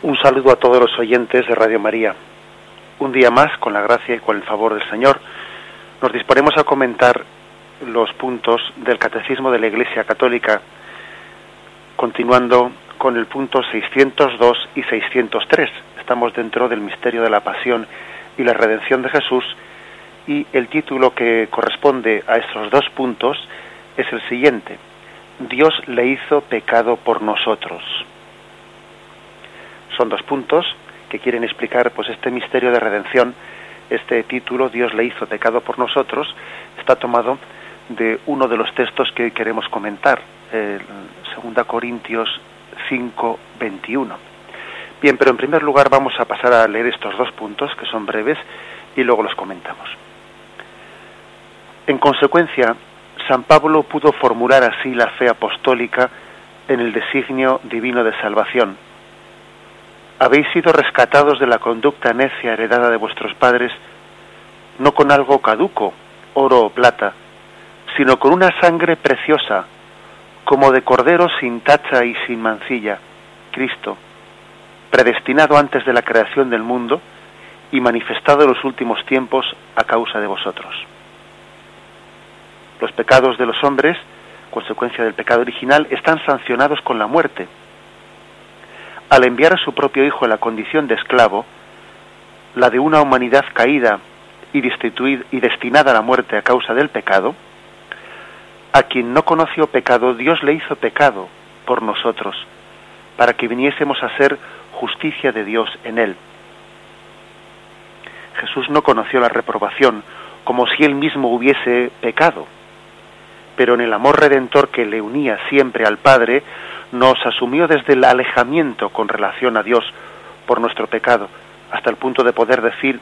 Un saludo a todos los oyentes de Radio María. Un día más, con la gracia y con el favor del Señor, nos disponemos a comentar los puntos del Catecismo de la Iglesia Católica, continuando con el punto 602 y 603. Estamos dentro del misterio de la pasión y la redención de Jesús y el título que corresponde a estos dos puntos es el siguiente. Dios le hizo pecado por nosotros. Son dos puntos que quieren explicar pues este misterio de redención. Este título, Dios le hizo pecado por nosotros, está tomado de uno de los textos que hoy queremos comentar, el 2 Corintios 5, 21. Bien, pero en primer lugar vamos a pasar a leer estos dos puntos, que son breves, y luego los comentamos. En consecuencia, San Pablo pudo formular así la fe apostólica en el designio divino de salvación, habéis sido rescatados de la conducta necia heredada de vuestros padres, no con algo caduco, oro o plata, sino con una sangre preciosa, como de cordero sin tacha y sin mancilla, Cristo, predestinado antes de la creación del mundo y manifestado en los últimos tiempos a causa de vosotros. Los pecados de los hombres, consecuencia del pecado original, están sancionados con la muerte, al enviar a su propio Hijo en la condición de esclavo, la de una humanidad caída y, y destinada a la muerte a causa del pecado, a quien no conoció pecado, Dios le hizo pecado por nosotros, para que viniésemos a ser justicia de Dios en él. Jesús no conoció la reprobación como si él mismo hubiese pecado, pero en el amor redentor que le unía siempre al Padre, nos asumió desde el alejamiento con relación a Dios por nuestro pecado, hasta el punto de poder decir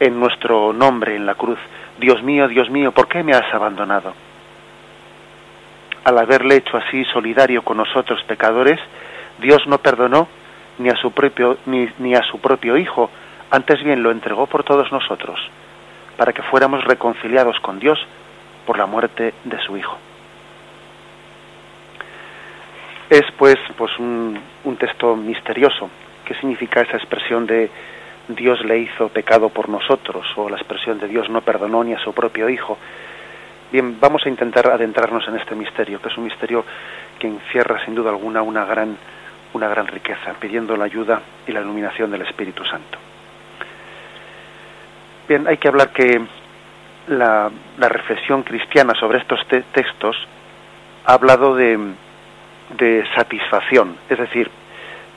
en nuestro nombre en la cruz, Dios mío, Dios mío, ¿por qué me has abandonado? Al haberle hecho así solidario con nosotros pecadores, Dios no perdonó ni a su propio, ni, ni a su propio Hijo, antes bien lo entregó por todos nosotros, para que fuéramos reconciliados con Dios por la muerte de su Hijo es pues, pues un, texto misterioso. ¿Qué significa esa expresión de Dios le hizo pecado por nosotros o la expresión de Dios no perdonó ni a su propio Hijo? Bien, vamos a intentar adentrarnos en este misterio, que es un misterio que encierra sin duda alguna una gran, una gran riqueza, pidiendo la ayuda y la iluminación del Espíritu Santo. Bien, hay que hablar que la, la reflexión cristiana sobre estos textos ha hablado de, de satisfacción, es decir,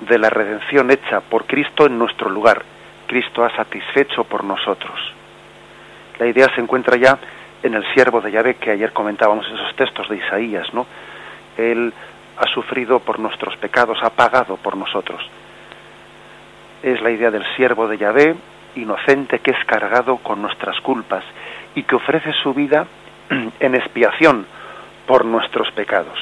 de la redención hecha por Cristo en nuestro lugar. Cristo ha satisfecho por nosotros. La idea se encuentra ya en el siervo de Yahvé que ayer comentábamos esos textos de Isaías, ¿no? Él ha sufrido por nuestros pecados, ha pagado por nosotros. Es la idea del siervo de Yahvé, inocente que es cargado con nuestras culpas y que ofrece su vida en expiación por nuestros pecados.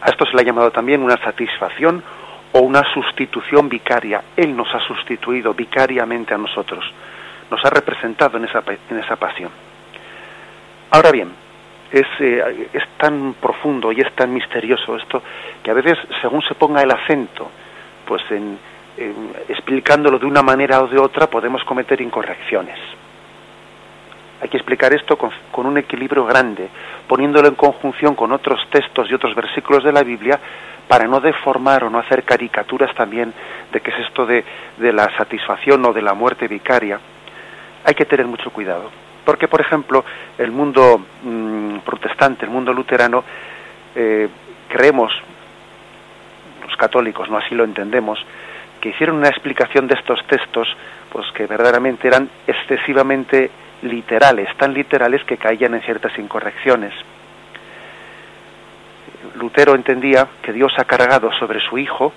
A esto se le ha llamado también una satisfacción o una sustitución vicaria. Él nos ha sustituido vicariamente a nosotros, nos ha representado en esa, en esa pasión. Ahora bien, es, eh, es tan profundo y es tan misterioso esto que a veces, según se ponga el acento, pues en, explicándolo de una manera o de otra, podemos cometer incorrecciones. Hay que explicar esto con, un equilibrio grande, poniéndolo en conjunción con otros textos y otros versículos de la Biblia para no deformar o no hacer caricaturas también de qué es esto de, la satisfacción o de la muerte vicaria. Hay que tener mucho cuidado. Porque, por ejemplo, el mundo mm, protestante, el mundo luterano, eh, creemos, los católicos, no así lo entendemos, que hicieron una explicación de estos textos, pues que verdaderamente eran excesivamente literales, tan literales que caían en ciertas incorrecciones. Lutero entendía que Dios ha cargado sobre su Hijo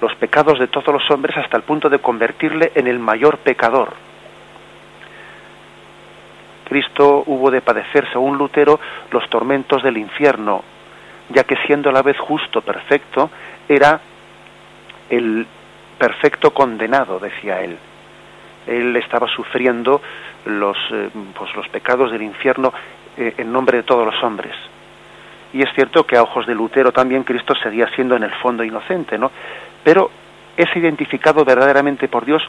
los pecados de todos los hombres hasta el punto de convertirle en el mayor pecador. Cristo hubo de padecer, según Lutero, los tormentos del infierno, ya que siendo a la vez justo, perfecto, era el perfecto condenado, decía él. Él estaba sufriendo los, eh, pues los pecados del infierno eh, en nombre de todos los hombres. Y es cierto que a ojos de Lutero también Cristo seguía siendo en el fondo inocente, ¿no? pero es identificado verdaderamente por Dios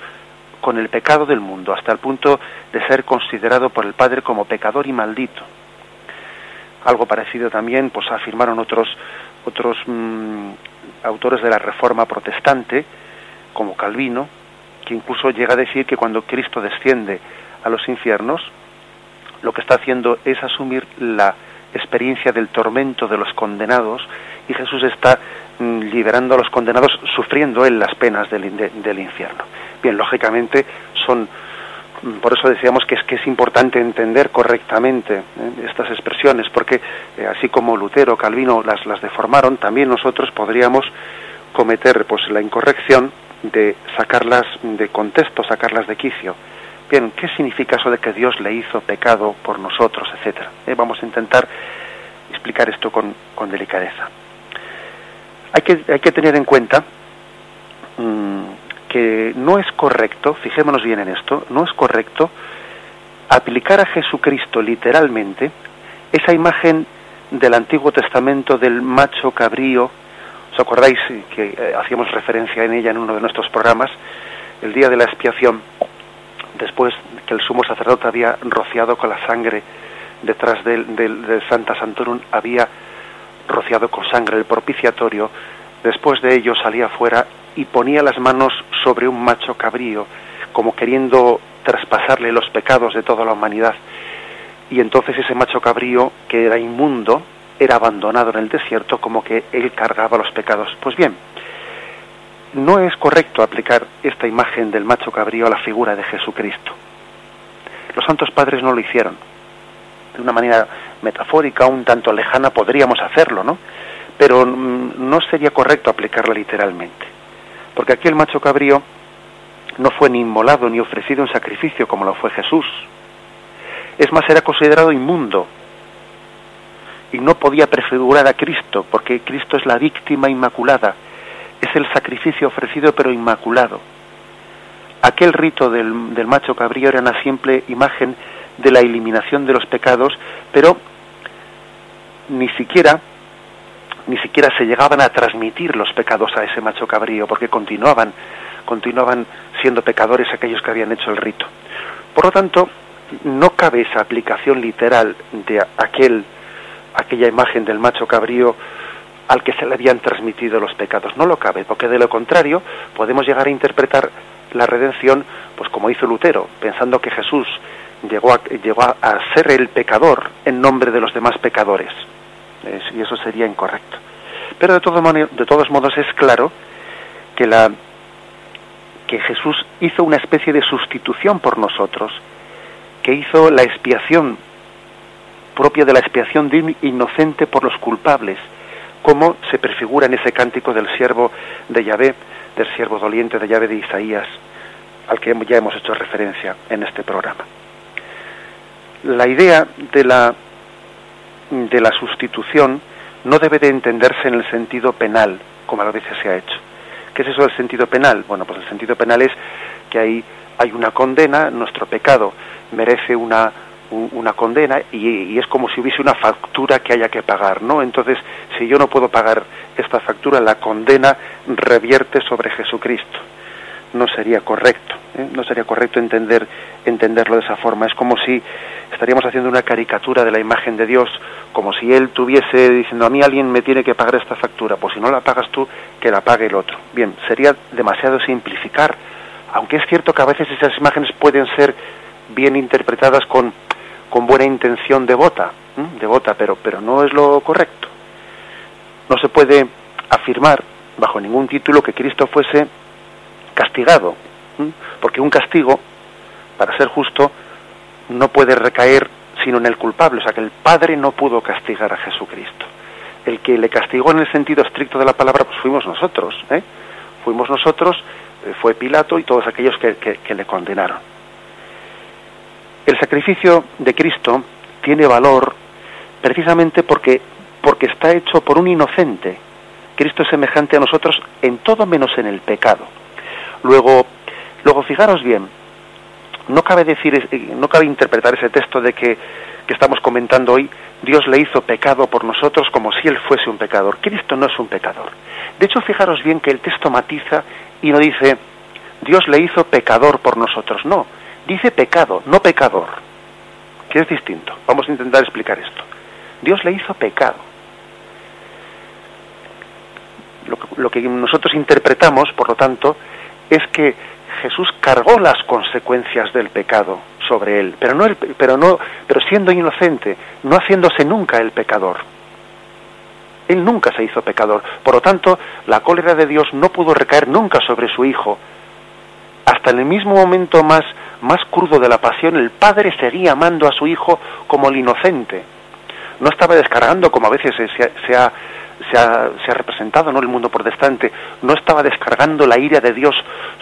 con el pecado del mundo, hasta el punto de ser considerado por el Padre como pecador y maldito. Algo parecido también pues afirmaron otros otros mm, autores de la Reforma protestante, como Calvino, que incluso llega a decir que cuando Cristo desciende a los infiernos, lo que está haciendo es asumir la experiencia del tormento de los condenados y Jesús está mm, liberando a los condenados sufriendo él las penas del, del infierno. Bien, lógicamente son mm, por eso decíamos que es que es importante entender correctamente ¿eh? estas expresiones porque eh, así como Lutero Calvino las las deformaron también nosotros podríamos cometer pues la incorrección de sacarlas de contexto sacarlas de quicio bien qué significa eso de que Dios le hizo pecado por nosotros etcétera ¿Eh? vamos a intentar explicar esto con, con delicadeza hay que hay que tener en cuenta mmm, que no es correcto, fijémonos bien en esto, no es correcto aplicar a Jesucristo literalmente esa imagen del Antiguo Testamento del macho cabrío. ¿Os acordáis que eh, hacíamos referencia en ella en uno de nuestros programas? El día de la expiación, después que el sumo sacerdote había rociado con la sangre detrás del, del, del Santa Santorum, había rociado con sangre el propiciatorio, después de ello salía fuera y ponía las manos sobre un macho cabrío, como queriendo traspasarle los pecados de toda la humanidad. Y entonces ese macho cabrío, que era inmundo, era abandonado en el desierto como que él cargaba los pecados. Pues bien, no es correcto aplicar esta imagen del macho cabrío a la figura de Jesucristo. Los santos padres no lo hicieron. De una manera metafórica, un tanto lejana, podríamos hacerlo, ¿no? Pero mm, no sería correcto aplicarla literalmente porque aquí el macho cabrío no fue ni inmolado ni ofrecido en sacrificio como lo fue Jesús. Es más, era considerado inmundo y no podía prefigurar a Cristo, porque Cristo es la víctima inmaculada, es el sacrificio ofrecido pero inmaculado. Aquel rito del, del macho cabrío era una simple imagen de la eliminación de los pecados, pero ni siquiera ni siquiera se llegaban a transmitir los pecados a ese macho cabrío, porque continuaban, continuaban siendo pecadores aquellos que habían hecho el rito. Por lo tanto, no cabe esa aplicación literal de aquel, aquella imagen del macho cabrío al que se le habían transmitido los pecados. No lo cabe, porque de lo contrario podemos llegar a interpretar la redención, pues como hizo Lutero, pensando que Jesús llegó a, llegó a ser el pecador en nombre de los demás pecadores y eso sería incorrecto. Pero de, todo, de todos modos es claro que, la, que Jesús hizo una especie de sustitución por nosotros, que hizo la expiación propia de la expiación de inocente por los culpables, como se prefigura en ese cántico del siervo de Yahvé, del siervo doliente de Yahvé de Isaías, al que ya hemos hecho referencia en este programa. La idea de la de la sustitución no debe de entenderse en el sentido penal, como a veces se ha hecho. ¿Qué es eso del sentido penal? Bueno, pues el sentido penal es que hay, hay una condena, nuestro pecado merece una, una condena y, es como si hubiese una factura que haya que pagar, ¿no? Entonces, si yo no puedo pagar esta factura, la condena revierte sobre Jesucristo. No sería correcto, ¿eh? no sería correcto entender, entenderlo de esa forma. Es como si estaríamos haciendo una caricatura de la imagen de Dios, como si Él tuviese diciendo a mí alguien me tiene que pagar esta factura, pues si no la pagas tú, que la pague el otro. Bien, sería demasiado simplificar, aunque es cierto que a veces esas imágenes pueden ser bien interpretadas con, con buena intención devota, devota, pero, pero no es lo correcto. No se puede afirmar bajo ningún título que Cristo fuese castigado, porque un castigo, para ser justo, no puede recaer sino en el culpable, o sea que el Padre no pudo castigar a Jesucristo. El que le castigó en el sentido estricto de la palabra, pues fuimos nosotros, ¿eh? fuimos nosotros, eh, fue Pilato y todos aquellos que, que, que le condenaron. El sacrificio de Cristo tiene valor precisamente porque, porque está hecho por un inocente. Cristo es semejante a nosotros en todo menos en el pecado. Luego, luego fijaros bien, no cabe decir, no cabe interpretar ese texto de que, que estamos comentando hoy Dios le hizo pecado por nosotros como si Él fuese un pecador. Cristo no es un pecador. De hecho, fijaros bien que el texto matiza y no dice, Dios le hizo pecador por nosotros. No, dice pecado, no pecador, que es distinto. Vamos a intentar explicar esto. Dios le hizo pecado. Lo que, nosotros interpretamos, por lo tanto, es que Jesús cargó las consecuencias del pecado sobre él, pero no, pero no, pero siendo inocente, no haciéndose nunca el pecador. Él nunca se hizo pecador. Por lo tanto, la cólera de Dios no pudo recaer nunca sobre su hijo. Hasta en el mismo momento más, más crudo de la pasión, el padre seguía amando a su hijo como el inocente. No estaba descargando como a veces se, ha, ha, representado ¿no? el mundo protestante, no estaba descargando la ira de Dios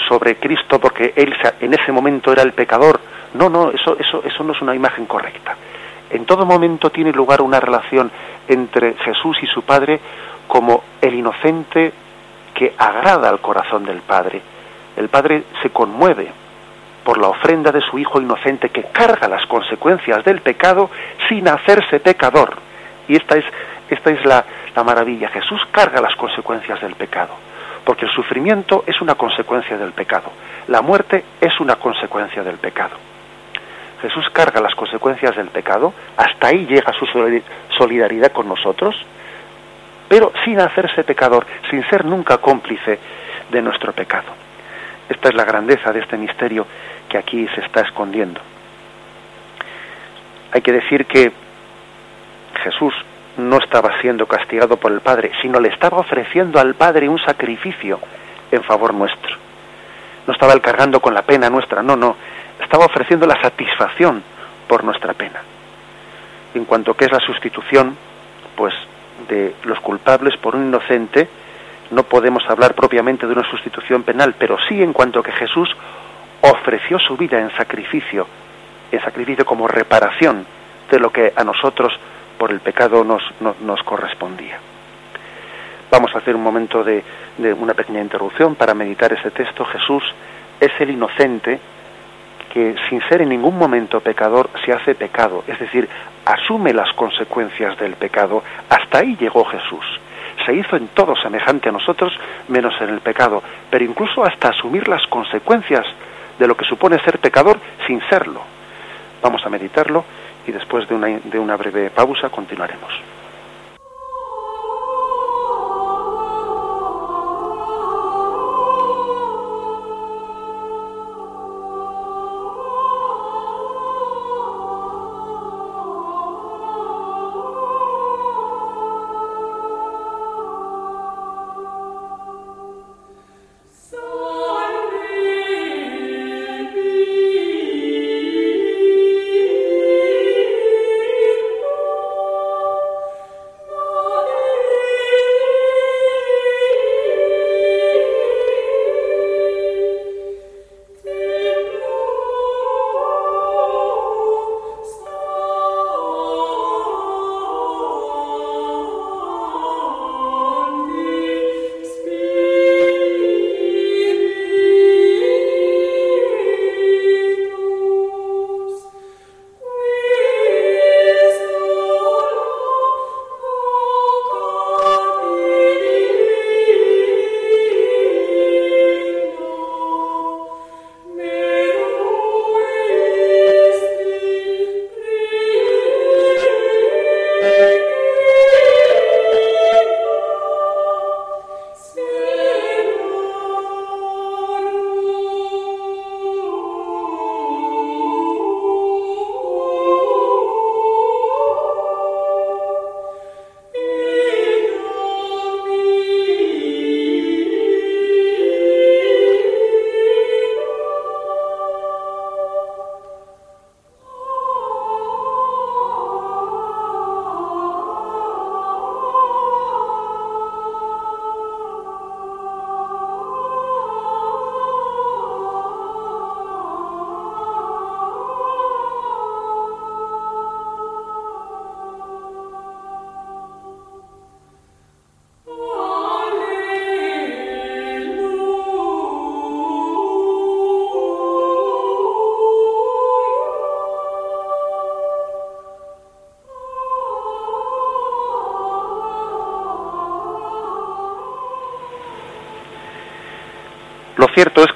sobre Cristo porque él en ese momento era el pecador. No, no, eso, eso, eso no es una imagen correcta. En todo momento tiene lugar una relación entre Jesús y su Padre como el inocente que agrada al corazón del Padre. El Padre se conmueve por la ofrenda de su Hijo inocente que carga las consecuencias del pecado sin hacerse pecador. Y esta es, esta es la, la maravilla. Jesús carga las consecuencias del pecado, porque el sufrimiento es una consecuencia del pecado, la muerte es una consecuencia del pecado. Jesús carga las consecuencias del pecado, hasta ahí llega su solidaridad con nosotros, pero sin hacerse pecador, sin ser nunca cómplice de nuestro pecado. Esta es la grandeza de este misterio que aquí se está escondiendo. Hay que decir que Jesús no estaba siendo castigado por el Padre, sino le estaba ofreciendo al Padre un sacrificio en favor nuestro. No estaba él cargando con la pena nuestra, no, no, estaba ofreciendo la satisfacción por nuestra pena. En cuanto que es la sustitución, pues, de los culpables por un inocente, no podemos hablar propiamente de una sustitución penal, pero sí en cuanto que Jesús ofreció su vida en sacrificio, en sacrificio como reparación de lo que a nosotros por el pecado nos, nos, correspondía. Vamos a hacer un momento de, de una pequeña interrupción para meditar ese texto. Jesús es el inocente que sin ser en ningún momento pecador se hace pecado, es decir, asume las consecuencias del pecado. Hasta ahí llegó Jesús. Se hizo en todo semejante a nosotros, menos en el pecado, pero incluso hasta asumir las consecuencias de lo que supone ser pecador sin serlo. Vamos a meditarlo y después de una, de una breve pausa continuaremos.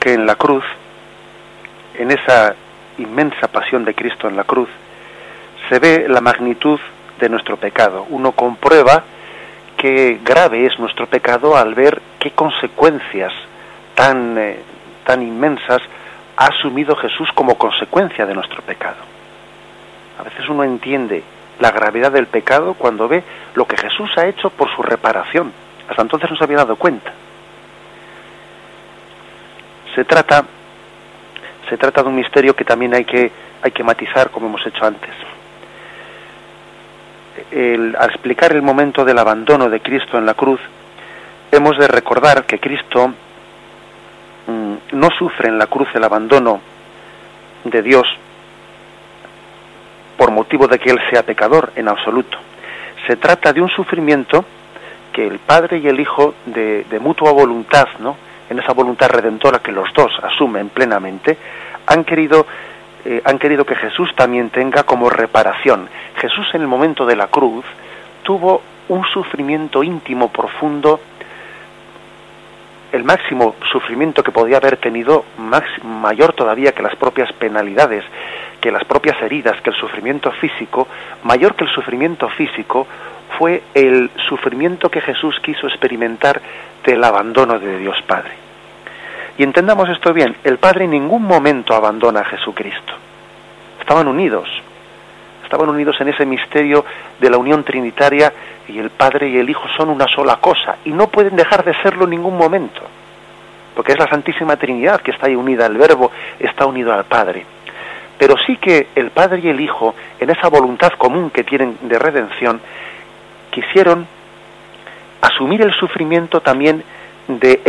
Que en la cruz, en esa inmensa pasión de Cristo en la cruz, se ve la magnitud de nuestro pecado. Uno comprueba qué grave es nuestro pecado al ver qué consecuencias tan, eh, tan inmensas ha asumido Jesús como consecuencia de nuestro pecado. A veces uno entiende la gravedad del pecado cuando ve lo que Jesús ha hecho por su reparación. Hasta entonces no se había dado cuenta. Se trata, se trata de un misterio que también hay que, hay que matizar como hemos hecho antes. al explicar el momento del abandono de Cristo en la cruz, hemos de recordar que Cristo mm, no sufre en la cruz el abandono de Dios por motivo de que Él sea pecador en absoluto. Se trata de un sufrimiento que el Padre y el Hijo de, de mutua voluntad, ¿no? En esa voluntad redentora que los dos asumen plenamente, han querido, eh, han querido que Jesús también tenga como reparación. Jesús en el momento de la cruz tuvo un sufrimiento íntimo, profundo, el máximo sufrimiento que podía haber tenido, mayor todavía que las propias penalidades, que las propias heridas, que el sufrimiento físico, mayor que el sufrimiento físico, fue el sufrimiento que Jesús quiso experimentar del abandono de Dios Padre. Y entendamos esto bien, el Padre en ningún momento abandona a Jesucristo. Estaban unidos, estaban unidos en ese misterio de la unión trinitaria y el Padre y el Hijo son una sola cosa y no pueden dejar de serlo en ningún momento, porque es la Santísima Trinidad que está ahí unida, el Verbo está unido al Padre. Pero sí que el Padre y el Hijo, en esa voluntad común que tienen de redención, quisieron asumir el sufrimiento también de,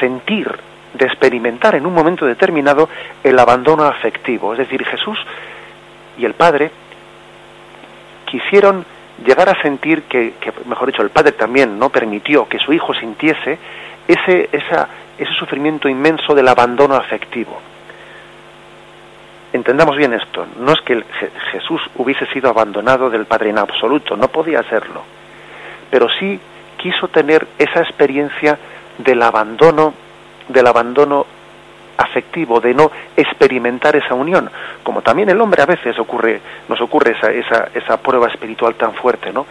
sentir, de experimentar en un momento determinado el abandono afectivo. Es decir, Jesús y el Padre quisieron llegar a sentir que, mejor dicho, el Padre también no permitió que su Hijo sintiese ese, ese sufrimiento inmenso del abandono afectivo. Entendamos bien esto, no es que Jesús hubiese sido abandonado del Padre en absoluto, no podía serlo, pero sí quiso tener esa experiencia del abandono, del abandono afectivo, de no experimentar esa unión, como también el hombre a veces ocurre, nos ocurre esa, esa, esa prueba espiritual tan fuerte, ¿no?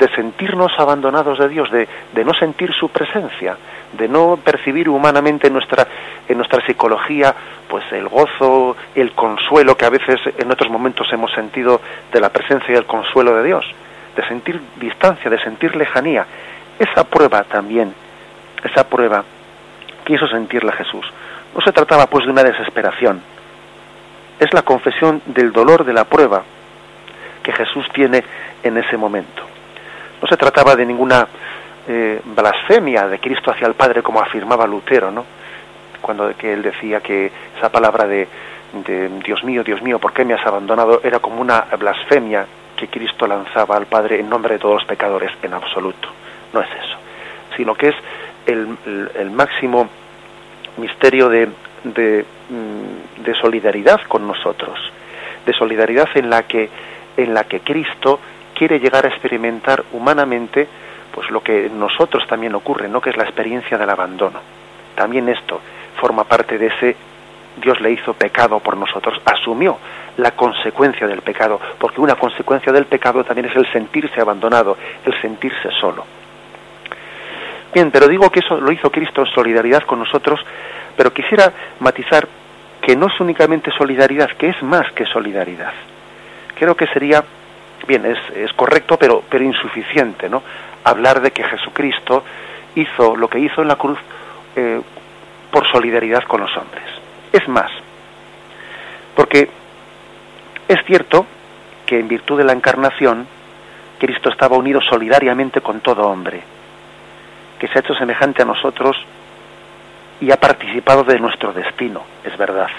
de sentirnos abandonados de Dios, de, no sentir su presencia, de no percibir humanamente en nuestra, en nuestra psicología pues el gozo, el consuelo que a veces en otros momentos hemos sentido de la presencia y el consuelo de Dios, de sentir distancia, de sentir lejanía. Esa prueba también, esa prueba quiso sentirla Jesús. No se trataba pues de una desesperación, es la confesión del dolor de la prueba que Jesús tiene en ese momento. No se trataba de ninguna eh, blasfemia de Cristo hacia el Padre como afirmaba Lutero, ¿no? Cuando que él decía que esa palabra de, de Dios mío, Dios mío, ¿por qué me has abandonado? era como una blasfemia que Cristo lanzaba al Padre en nombre de todos los pecadores en absoluto. No es eso, sino que es el, máximo misterio de, de, mm, de solidaridad con nosotros, de solidaridad en la que en la que Cristo quiere llegar a experimentar humanamente pues lo que nosotros también ocurre, ¿no? que es la experiencia del abandono. También esto forma parte de ese Dios le hizo pecado por nosotros, asumió la consecuencia del pecado, porque una consecuencia del pecado también es el sentirse abandonado, el sentirse solo. Bien, pero digo que eso lo hizo Cristo en solidaridad con nosotros, pero quisiera matizar que no es únicamente solidaridad, que es más que solidaridad. Creo que sería bien, es, es correcto, pero, pero insuficiente, ¿no? Hablar de que Jesucristo hizo lo que hizo en la cruz eh, por solidaridad con los hombres. Es más, porque es cierto que en virtud de la encarnación, Cristo estaba unido solidariamente con todo hombre, que se ha hecho semejante a nosotros y ha participado de nuestro destino, es verdad.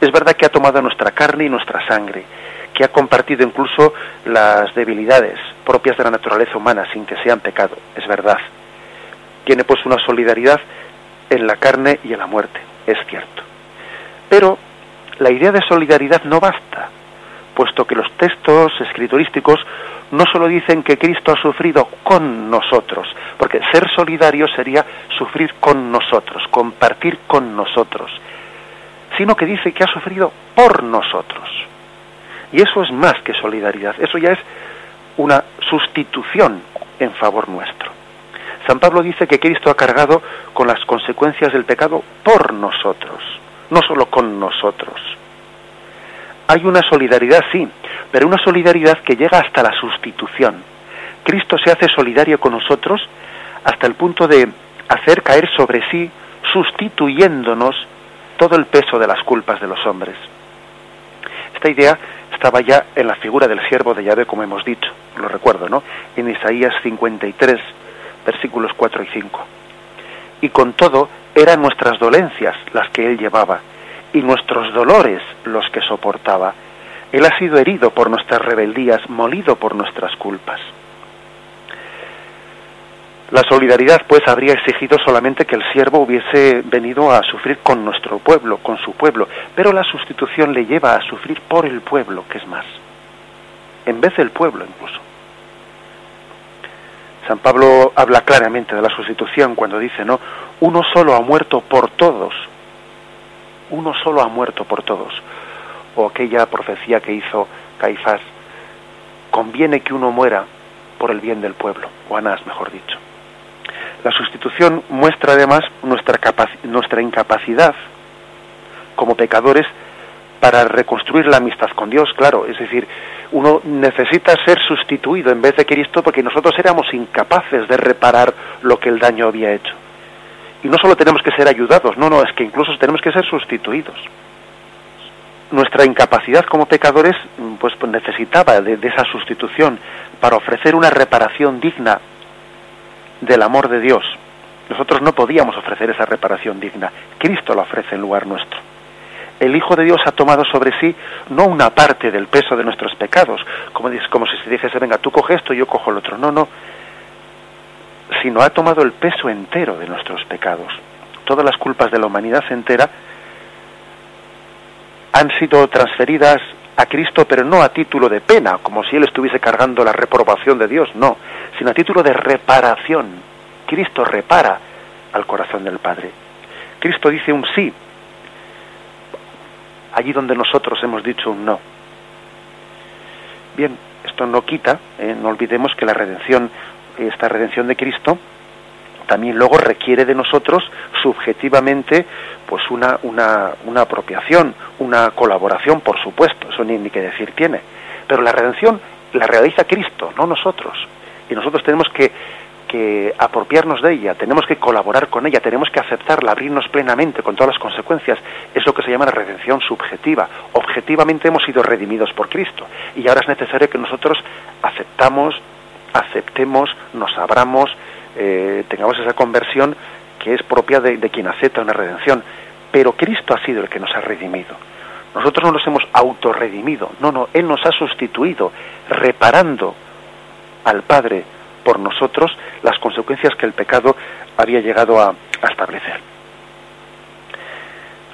Es verdad que ha tomado nuestra carne y nuestra sangre, que ha compartido incluso las debilidades propias de la naturaleza humana sin que sean pecado, es verdad. Tiene pues una solidaridad en la carne y en la muerte, es cierto. Pero la idea de solidaridad no basta, puesto que los textos escriturísticos no solo dicen que Cristo ha sufrido con nosotros, porque ser solidario sería sufrir con nosotros, compartir con nosotros, sino que dice que ha sufrido por nosotros. Y eso es más que solidaridad, eso ya es una sustitución en favor nuestro. San Pablo dice que Cristo ha cargado con las consecuencias del pecado por nosotros, no solo con nosotros. Hay una solidaridad, sí, pero una solidaridad que llega hasta la sustitución. Cristo se hace solidario con nosotros hasta el punto de hacer caer sobre sí, sustituyéndonos todo el peso de las culpas de los hombres. Esta idea estaba ya en la figura del siervo de Yahvé, como hemos dicho, lo recuerdo, ¿no? En Isaías 53, versículos 4 y 5. Y con todo, eran nuestras dolencias las que él llevaba, y nuestros dolores los que soportaba. Él ha sido herido por nuestras rebeldías, molido por nuestras culpas. La solidaridad, pues, habría exigido solamente que el siervo hubiese venido a sufrir con nuestro pueblo, con su pueblo, pero la sustitución le lleva a sufrir por el pueblo, que es más, en vez del pueblo incluso. San Pablo habla claramente de la sustitución cuando dice, ¿no? Uno solo ha muerto por todos, uno solo ha muerto por todos. O aquella profecía que hizo Caifás, conviene que uno muera por el bien del pueblo, o Anás, mejor dicho. La sustitución muestra además nuestra, nuestra incapacidad como pecadores para reconstruir la amistad con Dios, claro, es decir, uno necesita ser sustituido en vez de Cristo porque nosotros éramos incapaces de reparar lo que el daño había hecho. Y no solo tenemos que ser ayudados, no, no, es que incluso tenemos que ser sustituidos. Nuestra incapacidad como pecadores pues, pues necesitaba de esa sustitución para ofrecer una reparación digna del amor de Dios. Nosotros no podíamos ofrecer esa reparación digna. Cristo la ofrece en lugar nuestro. El Hijo de Dios ha tomado sobre sí no una parte del peso de nuestros pecados, como, como si se dijese, venga, tú coges esto y yo cojo el otro. No, no. Sino ha tomado el peso entero de nuestros pecados. Todas las culpas de la humanidad entera han sido transferidas a Cristo, pero no a título de pena, como si Él estuviese cargando la reprobación de Dios, no, sino a título de reparación. Cristo repara al corazón del Padre. Cristo dice un sí, allí donde nosotros hemos dicho un no. Bien, esto no quita, eh, no olvidemos que la redención, esta redención de Cristo, también luego requiere de nosotros subjetivamente pues una, una, una apropiación, una colaboración, por supuesto, eso ni, ni que decir tiene. Pero la redención la realiza Cristo, no nosotros. Y nosotros tenemos que, que apropiarnos de ella, tenemos que colaborar con ella, tenemos que aceptarla, abrirnos plenamente con todas las consecuencias. Es lo que se llama la redención subjetiva. Objetivamente hemos sido redimidos por Cristo y ahora es necesario que nosotros aceptamos, aceptemos, nos abramos, eh, tengamos esa conversión que es propia de, quien acepta una redención. Pero Cristo ha sido el que nos ha redimido. Nosotros no nos hemos autorredimido, no, no, Él nos ha sustituido, reparando al Padre por nosotros las consecuencias que el pecado había llegado a, a establecer.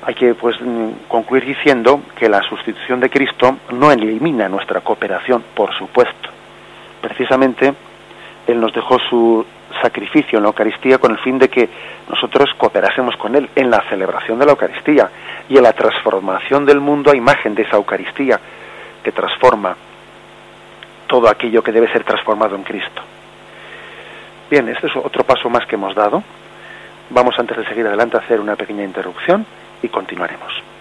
Hay que pues mm, concluir diciendo que la sustitución de Cristo no elimina nuestra cooperación, por supuesto. Precisamente Él nos dejó su, sacrificio en la Eucaristía con el fin de que nosotros cooperásemos con Él en la celebración de la Eucaristía y en la transformación del mundo a imagen de esa Eucaristía que transforma todo aquello que debe ser transformado en Cristo. Bien, este es otro paso más que hemos dado. Vamos antes de seguir adelante a hacer una pequeña interrupción y continuaremos.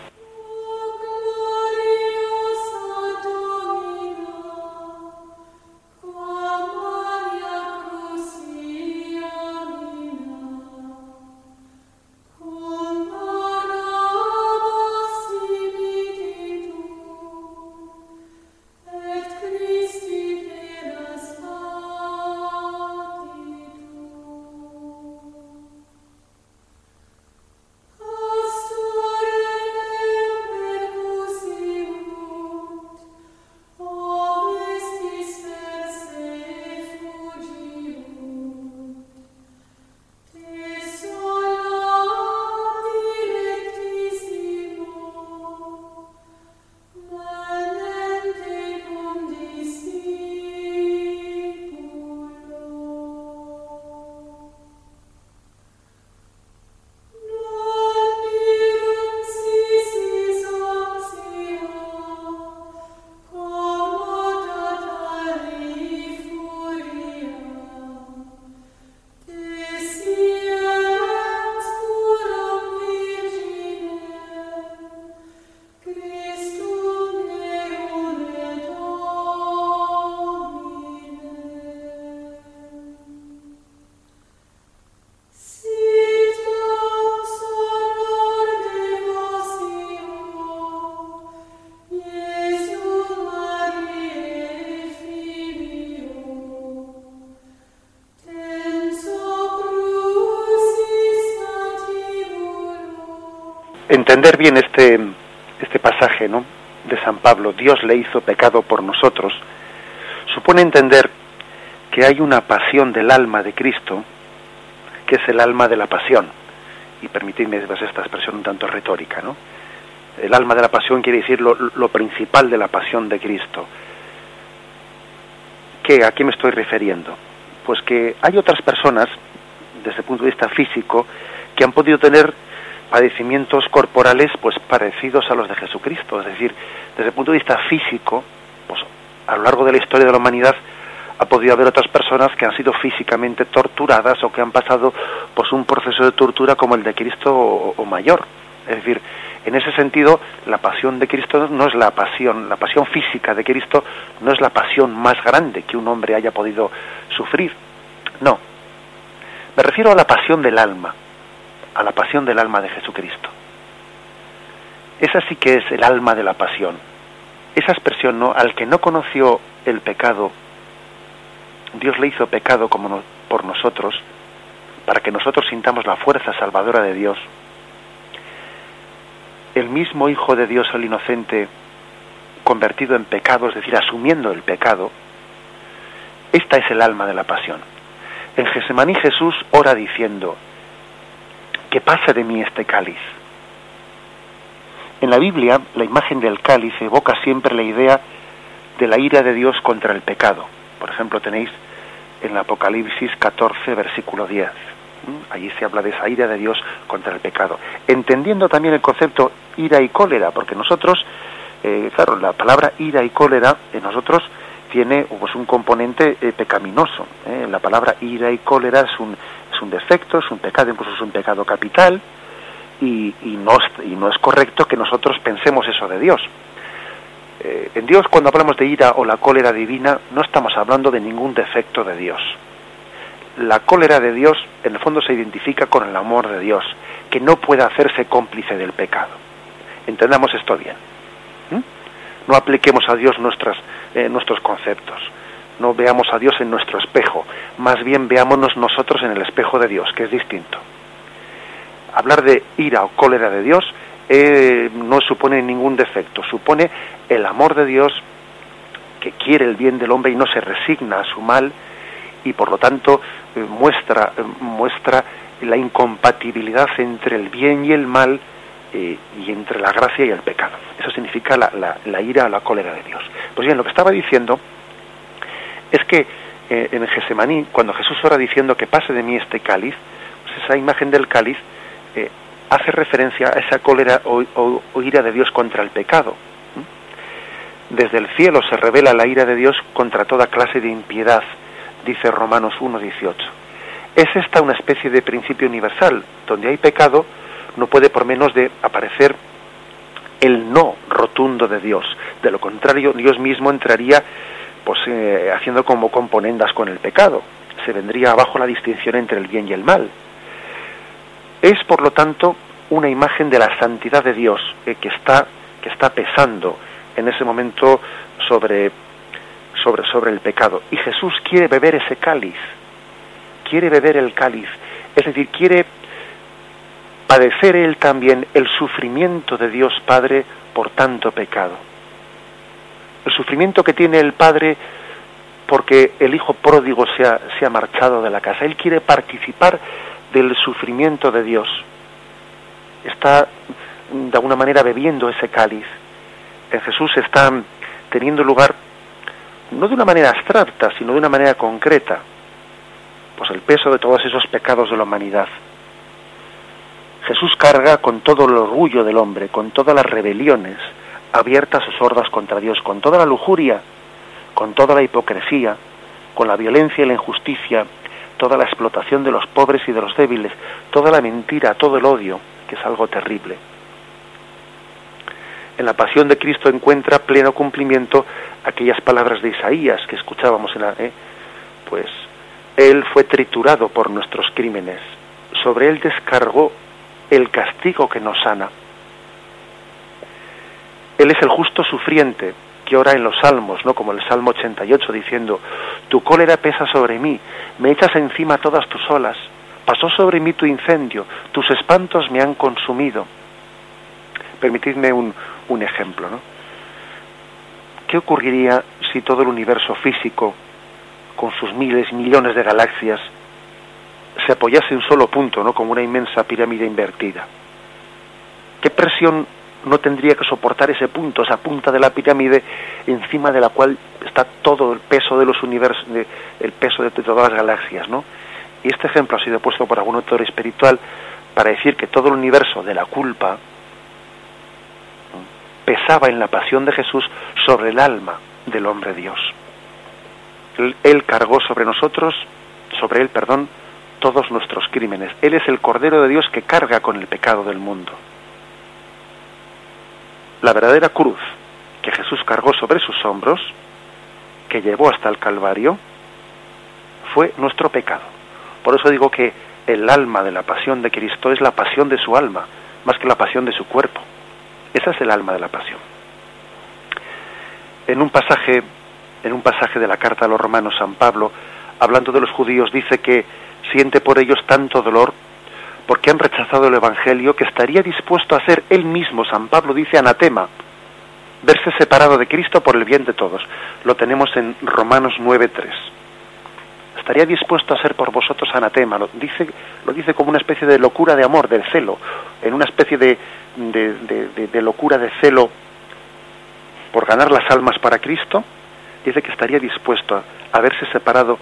Entender bien este, este pasaje ¿no? de San Pablo, Dios le hizo pecado por nosotros, supone entender que hay una pasión del alma de Cristo, que es el alma de la pasión. Y permitidme esta expresión un tanto retórica, ¿no? El alma de la pasión quiere decir lo, lo principal de la pasión de Cristo. ¿Qué, ¿A qué me estoy refiriendo? Pues que hay otras personas, desde el punto de vista físico, que han podido tener padecimientos corporales pues parecidos a los de Jesucristo, es decir, desde el punto de vista físico, pues a lo largo de la historia de la humanidad ha podido haber otras personas que han sido físicamente torturadas o que han pasado pues un proceso de tortura como el de Cristo o, mayor. Es decir, en ese sentido, la pasión de Cristo no es la pasión, la pasión física de Cristo no es la pasión más grande que un hombre haya podido sufrir. No. Me refiero a la pasión del alma, a la pasión del alma de Jesucristo. Esa sí que es el alma de la pasión. Esa expresión, ¿no? Al que no conoció el pecado, Dios le hizo pecado como por nosotros, para que nosotros sintamos la fuerza salvadora de Dios. El mismo Hijo de Dios, el inocente, convertido en pecado, es decir, asumiendo el pecado, esta es el alma de la pasión. En Gesemaní Jesús ora diciendo, que pase de mí este cáliz. En la Biblia, la imagen del cáliz evoca siempre la idea de la ira de Dios contra el pecado. Por ejemplo, tenéis en el Apocalipsis 14, versículo 10. Allí se habla de esa ira de Dios contra el pecado. Entendiendo también el concepto ira y cólera, porque nosotros, eh, claro, la palabra ira y cólera en nosotros tiene pues, un componente eh, pecaminoso. ¿eh? La palabra ira y cólera es un, es un defecto, es un pecado, incluso es un pecado capital, y, y, no, y no es correcto que nosotros pensemos eso de Dios. Eh, en Dios, cuando hablamos de ira o la cólera divina, no estamos hablando de ningún defecto de Dios. La cólera de Dios, en el fondo, se identifica con el amor de Dios, que no puede hacerse cómplice del pecado. Entendamos esto bien. No apliquemos a Dios eh, nuestros conceptos. No veamos a Dios en nuestro espejo, más bien veámonos nosotros en el espejo de Dios, que es distinto. Hablar de ira o cólera de Dios eh, no supone ningún defecto, supone el amor de Dios que quiere el bien del hombre y no se resigna a su mal y por lo tanto eh, muestra, eh, muestra la incompatibilidad entre el bien y el mal y entre la gracia y el pecado. Eso significa la, la, ira o la cólera de Dios. Pues bien, lo que estaba diciendo es que eh, en Gesemaní, cuando Jesús ora diciendo que pase de mí este cáliz, pues esa imagen del cáliz eh, hace referencia a esa cólera o, ira de Dios contra el pecado. Desde el cielo se revela la ira de Dios contra toda clase de impiedad, dice Romanos 1.18. Es esta una especie de principio universal, donde hay pecado, no puede por menos de aparecer el no rotundo de Dios. De lo contrario, Dios mismo entraría pues eh, haciendo como componendas con el pecado. Se vendría abajo la distinción entre el bien y el mal. Es, por lo tanto, una imagen de la santidad de Dios eh, que, está, que está pesando en ese momento sobre, sobre, sobre el pecado. Y Jesús quiere beber ese cáliz, quiere beber el cáliz, es decir, quiere padecer él también el sufrimiento de Dios Padre por tanto pecado el sufrimiento que tiene el padre porque el hijo pródigo se ha, se ha marchado de la casa. Él quiere participar del sufrimiento de Dios. Está de alguna manera bebiendo ese cáliz. En Jesús está teniendo lugar no de una manera abstracta, sino de una manera concreta, pues el peso de todos esos pecados de la humanidad. Jesús carga con todo el orgullo del hombre, con todas las rebeliones, abiertas o sordas contra Dios, con toda la lujuria, con toda la hipocresía, con la violencia y la injusticia, toda la explotación de los pobres y de los débiles, toda la mentira, todo el odio, que es algo terrible. En la pasión de Cristo encuentra pleno cumplimiento aquellas palabras de Isaías que escuchábamos en la... ¿eh? Pues Él fue triturado por nuestros crímenes, sobre Él descargó el castigo que nos sana él es el justo sufriente que ora en los salmos, ¿no? Como el Salmo 88 diciendo, tu cólera pesa sobre mí, me echas encima todas tus olas, pasó sobre mí tu incendio, tus espantos me han consumido. permitidme un, un ejemplo, ¿no? ¿Qué ocurriría si todo el universo físico, con sus miles millones de galaxias, se apoyase en un solo punto, ¿no? como una inmensa pirámide invertida? ¿Qué presión no tendría que soportar ese punto, esa punta de la pirámide encima de la cual está todo el peso de los universos, el peso de todas las galaxias, ¿no? Y este ejemplo ha sido puesto por algún autor espiritual para decir que todo el universo de la culpa pesaba en la pasión de Jesús sobre el alma del hombre Dios. Él, él, cargó sobre nosotros, sobre él, perdón, todos nuestros crímenes. Él es el Cordero de Dios que carga con el pecado del mundo. La verdadera cruz que Jesús cargó sobre sus hombros, que llevó hasta el Calvario, fue nuestro pecado. Por eso digo que el alma de la pasión de Cristo es la pasión de su alma, más que la pasión de su cuerpo. Esa es el alma de la pasión. En un pasaje, en un pasaje de la carta a los romanos San Pablo, hablando de los judíos, dice que siente por ellos tanto dolor porque han rechazado el evangelio que estaría dispuesto a ser él mismo, San Pablo dice anatema, verse separado de Cristo por el bien de todos. Lo tenemos en Romanos 9:3 estaría dispuesto a ser por vosotros anatema. Lo dice, lo dice como una especie de locura de amor, del celo, en una especie de, de, locura de celo por ganar las almas para Cristo. Dice que estaría dispuesto a haberse separado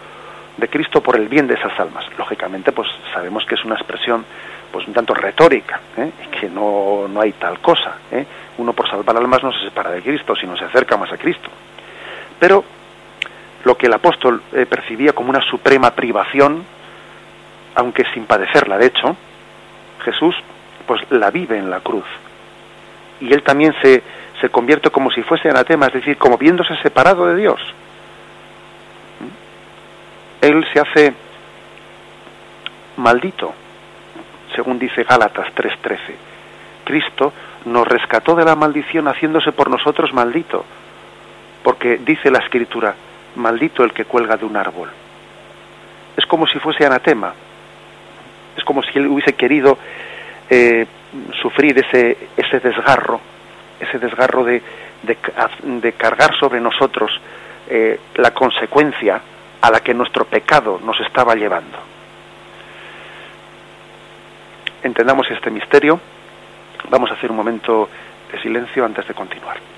de Cristo por el bien de esas almas. Lógicamente, pues sabemos que es una expresión pues un tanto retórica, ¿eh? que no, no hay tal cosa. ¿eh? Uno por salvar almas no se separa de Cristo, sino se acerca más a Cristo. Pero lo que el apóstol eh, percibía como una suprema privación, aunque sin padecerla, de hecho, Jesús pues la vive en la cruz. Y él también se, se convierte como si fuese anatema, es decir, como viéndose separado de Dios. Él se hace maldito, según dice Gálatas 3:13. Cristo nos rescató de la maldición haciéndose por nosotros maldito, porque dice la escritura, maldito el que cuelga de un árbol. Es como si fuese anatema, es como si él hubiese querido eh, sufrir ese, ese desgarro, ese desgarro de, cargar sobre nosotros eh, la consecuencia a la que nuestro pecado nos estaba llevando. Entendamos este misterio. Vamos a hacer un momento de silencio antes de continuar.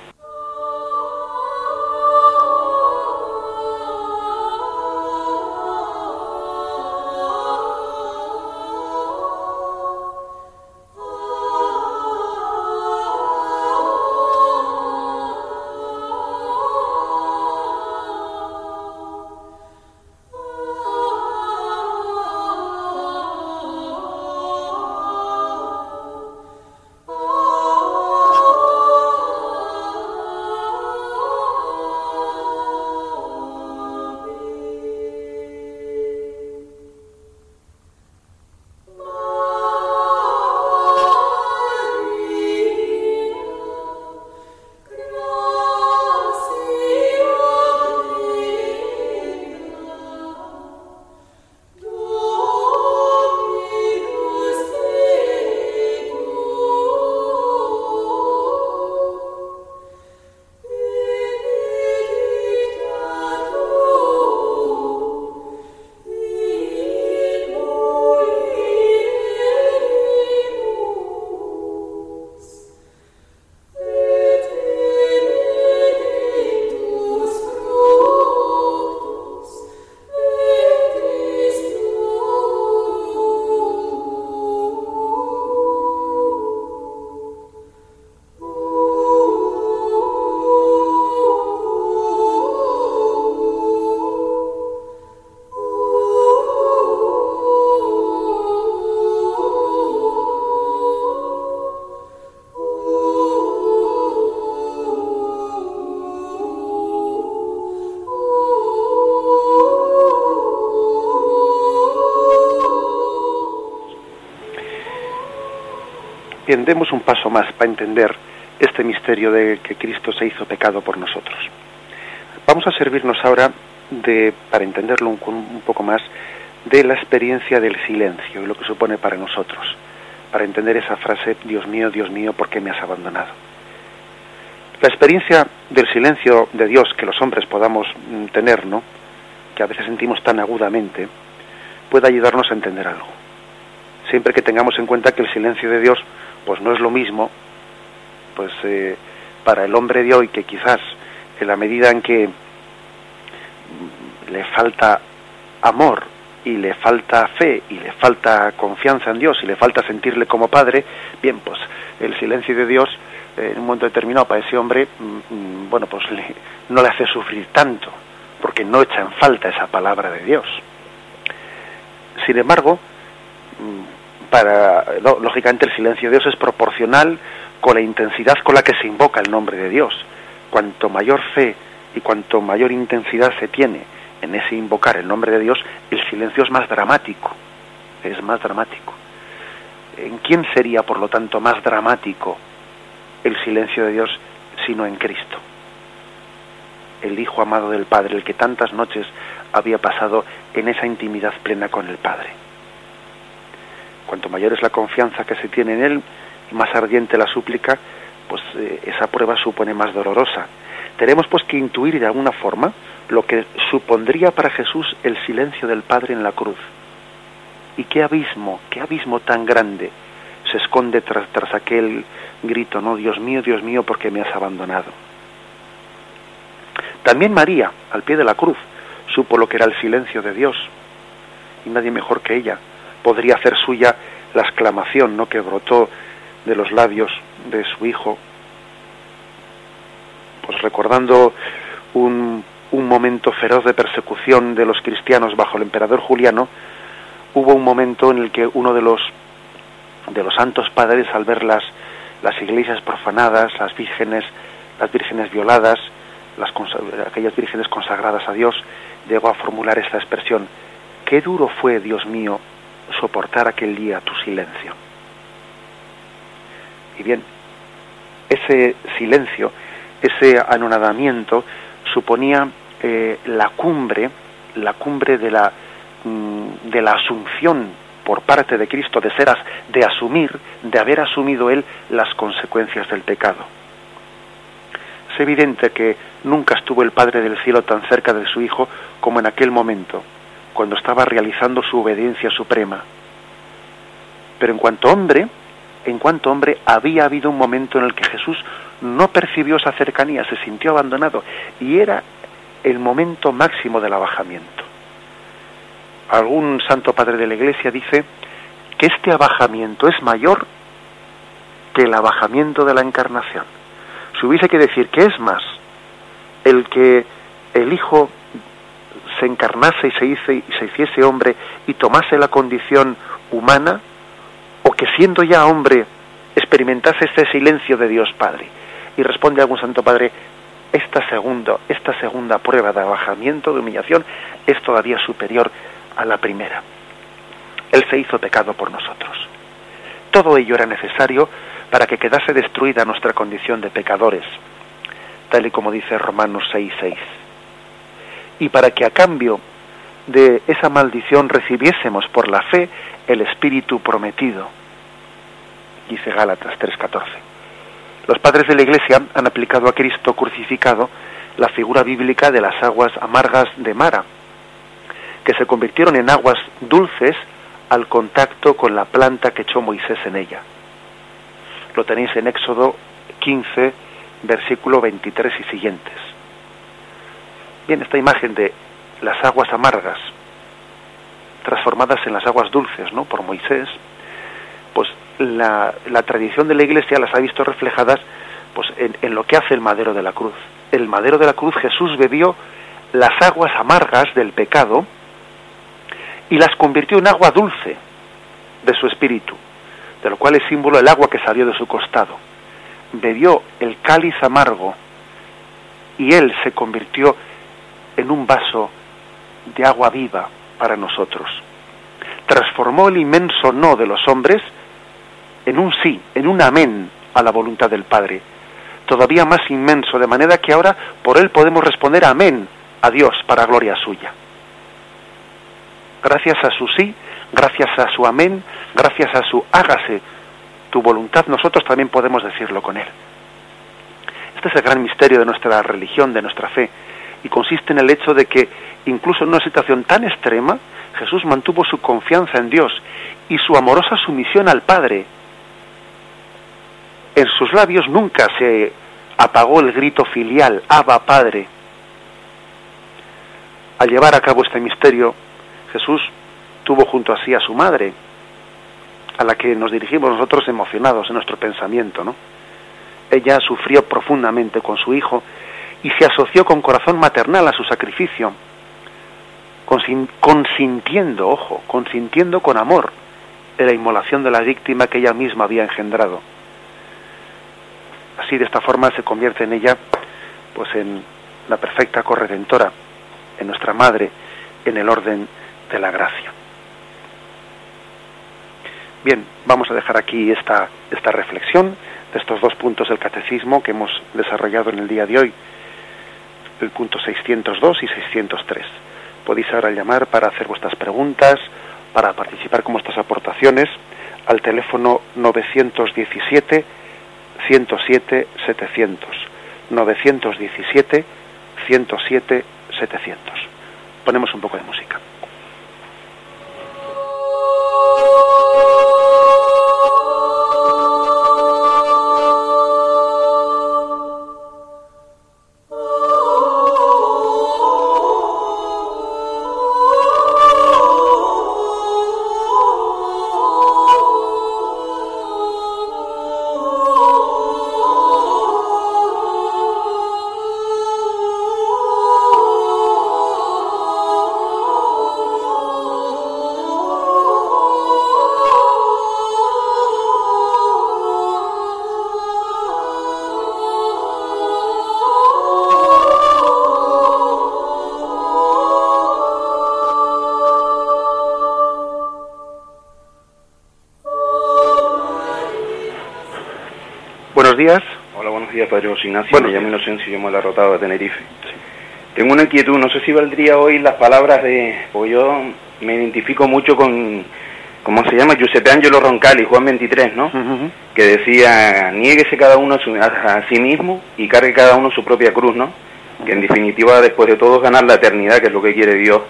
Demos un paso más para entender este misterio de que Cristo se hizo pecado por nosotros. Vamos a servirnos ahora de, para entenderlo un, poco más, de la experiencia del silencio y lo que supone para nosotros. para entender esa frase, Dios mío, Dios mío, ¿por qué me has abandonado? La experiencia del silencio de Dios que los hombres podamos mm, tener, ¿no? que a veces sentimos tan agudamente, puede ayudarnos a entender algo. Siempre que tengamos en cuenta que el silencio de Dios, pues no es lo mismo, pues eh, para el hombre de hoy que quizás en la medida en que le falta amor y le falta fe y le falta confianza en Dios y le falta sentirle como padre, bien, pues el silencio de Dios eh, en un momento determinado para ese hombre, mm, mm, bueno, pues no le hace sufrir tanto, porque no echa en falta esa palabra de Dios. Sin embargo, mm, lógicamente el silencio de Dios es proporcional con la intensidad con la que se invoca el nombre de Dios. Cuanto mayor fe y cuanto mayor intensidad se tiene en ese invocar el nombre de Dios, el silencio es más dramático, es más dramático. ¿En quién sería, por lo tanto, más dramático el silencio de Dios sino en Cristo? El Hijo amado del Padre, el que tantas noches había pasado en esa intimidad plena con el Padre. Cuanto mayor es la confianza que se tiene en Él más ardiente la súplica, pues eh, esa prueba supone más dolorosa. Tenemos pues que intuir de alguna forma lo que supondría para Jesús el silencio del Padre en la cruz. Y qué abismo, qué abismo tan grande se esconde tras, tras aquel grito, ¿no? Dios mío, Dios mío, ¿por qué me has abandonado? También María, al pie de la cruz, supo lo que era el silencio de Dios. Y nadie mejor que ella podría hacer suya la exclamación, ¿no? que brotó de los labios de su hijo. Pues recordando un un momento feroz de persecución de los cristianos bajo el emperador Juliano, hubo un momento en el que uno de los de los santos padres al ver las, las iglesias profanadas, las vírgenes, las vírgenes violadas, las, aquellas vírgenes consagradas a Dios, llegó a formular esta expresión, qué duro fue, Dios mío, soportar aquel día tu silencio. Y bien, ese silencio, ese anonadamiento, suponía eh, la cumbre, la cumbre de la, mm, de la asunción por parte de Cristo de seras, de asumir, de haber asumido Él las consecuencias del pecado. Es evidente que nunca estuvo el Padre del Cielo tan cerca de su Hijo como en aquel momento, cuando estaba realizando su obediencia suprema. Pero en cuanto hombre, en cuanto hombre, había habido un momento en el que Jesús no percibió esa cercanía, se sintió abandonado, y era el momento máximo del abajamiento. Algún santo padre de la Iglesia dice que este abajamiento es mayor que el abajamiento de la encarnación. Si hubiese que decir que es más el que el Hijo se encarnase y se, hice, y se hiciese hombre y tomase la condición humana, o que siendo ya hombre experimentase este silencio de Dios Padre. Y responde algún santo padre, esta, segundo, esta segunda prueba de abajamiento, de humillación, es todavía superior a la primera. Él se hizo pecado por nosotros. Todo ello era necesario para que quedase destruida nuestra condición de pecadores, tal y como dice Romanos 6:6. Y para que a cambio de esa maldición recibiésemos por la fe el Espíritu prometido, dice Gálatas 3:14. Los padres de la Iglesia han aplicado a Cristo crucificado la figura bíblica de las aguas amargas de Mara, que se convirtieron en aguas dulces al contacto con la planta que echó Moisés en ella. Lo tenéis en Éxodo 15, versículo 23 y siguientes. Bien, esta imagen de las aguas amargas transformadas en las aguas dulces, ¿no? Por Moisés, pues la, tradición de la Iglesia las ha visto reflejadas pues, en, lo que hace el madero de la cruz. El madero de la cruz Jesús bebió las aguas amargas del pecado y las convirtió en agua dulce de su espíritu, de lo cual es símbolo el agua que salió de su costado. Bebió el cáliz amargo y él se convirtió en un vaso de agua viva para nosotros. Transformó el inmenso no de los hombres en un sí, en un amén a la voluntad del Padre, todavía más inmenso, de manera que ahora por él podemos responder amén a Dios para gloria suya. Gracias a su sí, gracias a su amén, gracias a su hágase tu voluntad, nosotros también podemos decirlo con Él. Este es el gran misterio de nuestra religión, de nuestra fe, y consiste en el hecho de que incluso en una situación tan extrema, Jesús mantuvo su confianza en Dios y su amorosa sumisión al Padre. En sus labios nunca se apagó el grito filial, Abba Padre. Al llevar a cabo este misterio, Jesús tuvo junto a sí a su madre, a la que nos dirigimos nosotros emocionados en nuestro pensamiento, ¿no? Ella sufrió profundamente con su hijo y se asoció con corazón maternal a su sacrificio, consintiendo, ojo, consintiendo con amor en la inmolación de la víctima que ella misma había engendrado. Así de esta forma se convierte en ella pues en la perfecta corredentora, en nuestra madre, en el orden de la gracia. Bien, vamos a dejar aquí esta, esta reflexión de estos dos puntos del catecismo que hemos desarrollado en el día de hoy, el punto 602 y 603. Podéis ahora llamar para hacer vuestras preguntas, para participar con vuestras aportaciones al teléfono 917 107 700. 917 107 700. Ponemos un poco de música. Hola, buenos días, Padre José Ignacio. me llamo Inocencio y llamo la Rotado de Tenerife. Tengo una inquietud, no sé si valdría hoy las palabras de... Porque yo me identifico mucho con... ¿Cómo se llama? Giuseppe Angelo Roncalli, Juan 23, ¿no? Que decía, niéguese cada uno a, sí mismo y cargue cada uno su propia cruz, ¿no? Que en definitiva, después de todo, ganar la eternidad, que es lo que quiere Dios.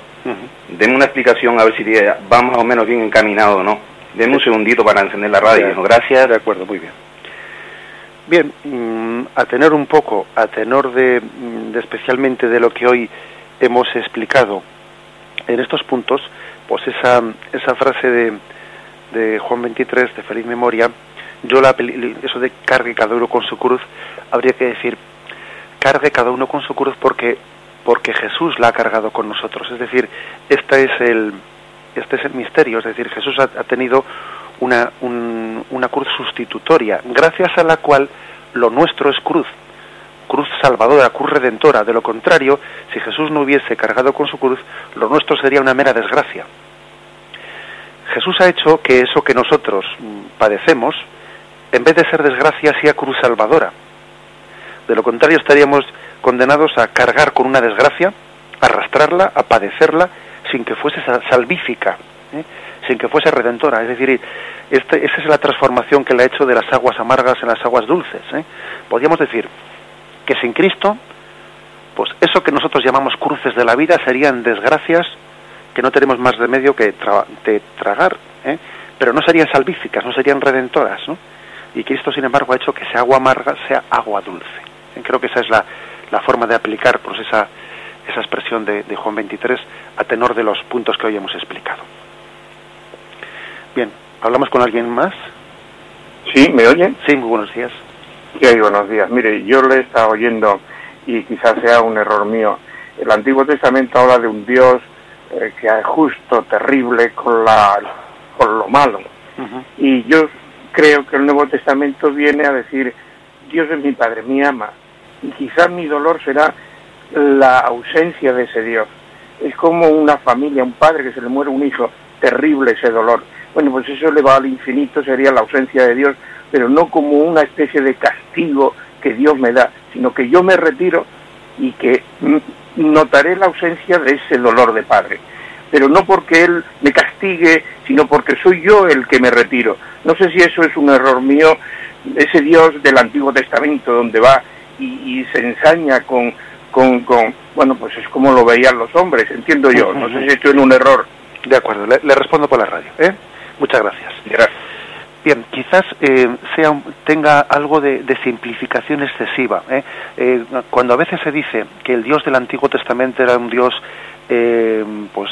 Deme una explicación a ver si va más o menos bien encaminado o no. Deme un segundito para encender la radio. Gracias. De acuerdo, muy bien. Bien, mm, a tener un poco, a tenor mm, de, especialmente de lo que hoy hemos explicado en estos puntos, pues esa, esa frase de, de Juan 23, de feliz memoria, yo la, eso de cargue cada uno con su cruz, habría que decir, cargue cada uno con su cruz porque, porque Jesús la ha cargado con nosotros. Es decir, este es el, este es el misterio, es decir, Jesús ha, ha tenido una, una cruz sustitutoria, gracias a la cual lo nuestro es cruz, cruz salvadora, cruz redentora. De lo contrario, si Jesús no hubiese cargado con su cruz, lo nuestro sería una mera desgracia. Jesús ha hecho que eso que nosotros mm, padecemos, en vez de ser desgracia, sea cruz salvadora. De lo contrario, estaríamos condenados a cargar con una desgracia, arrastrarla, a padecerla, sin que fuese salvífica. ¿eh? Sin que fuese redentora. Es decir, este, esa es la transformación que le ha hecho de las aguas amargas en las aguas dulces. ¿eh? Podríamos decir que sin Cristo, pues eso que nosotros llamamos cruces de la vida serían desgracias que no tenemos más remedio que de tragar, ¿eh? pero no serían salvíficas, no serían redentoras. ¿no? Y Cristo, sin embargo, ha hecho que esa agua amarga sea agua dulce. ¿eh? Creo que esa es la, forma de aplicar pues, esa, esa expresión de, de Juan 23 a tenor de los puntos que hoy hemos explicado. Bien, ¿hablamos con alguien más? Sí, ¿me oye? Sí, muy buenos días. Sí, buenos días. Mire, yo le he estado oyendo y quizás sea un error mío. El Antiguo Testamento habla de un Dios eh, que es justo, terrible con, la, con lo malo. Y yo creo que el Nuevo Testamento viene a decir, Dios es mi Padre, mi ama. Y quizás mi dolor será la ausencia de ese Dios. Es como una familia, un padre que se le muere un hijo, terrible ese dolor bueno, pues eso le va al infinito, sería la ausencia de Dios, pero no como una especie de castigo que Dios me da, sino que yo me retiro y que notaré la ausencia de ese dolor de padre. Pero no porque Él me castigue, sino porque soy yo el que me retiro. No sé si eso es un error mío, ese Dios del Antiguo Testamento donde va y, se ensaña con, con, bueno, pues es como lo veían los hombres, entiendo yo. No sé si estoy en un error. De acuerdo, le, respondo por la radio. ¿eh? Muchas gracias. Gracias. Bien, quizás eh, sea, tenga algo de, simplificación excesiva. ¿eh? ¿eh? cuando a veces se dice que el Dios del Antiguo Testamento era un Dios eh, pues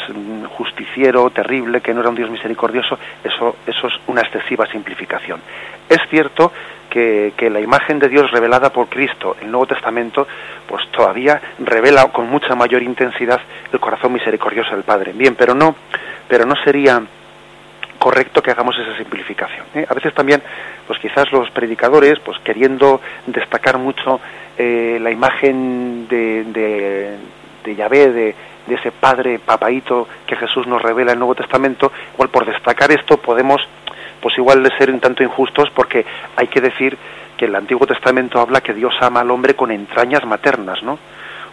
justiciero, terrible, que no era un Dios misericordioso, eso, eso es una excesiva simplificación. Es cierto que, que, la imagen de Dios revelada por Cristo, el Nuevo Testamento, pues todavía revela con mucha mayor intensidad el corazón misericordioso del Padre. Bien, pero no, pero no sería correcto que hagamos esa simplificación. ¿eh? A veces también, pues quizás los predicadores, pues queriendo destacar mucho eh, la imagen de, de, Yahvé, de, de, ese Padre papaíto que Jesús nos revela en el Nuevo Testamento, igual por destacar esto podemos, pues igual de ser un tanto injustos porque hay que decir que el Antiguo Testamento habla que Dios ama al hombre con entrañas maternas, ¿no?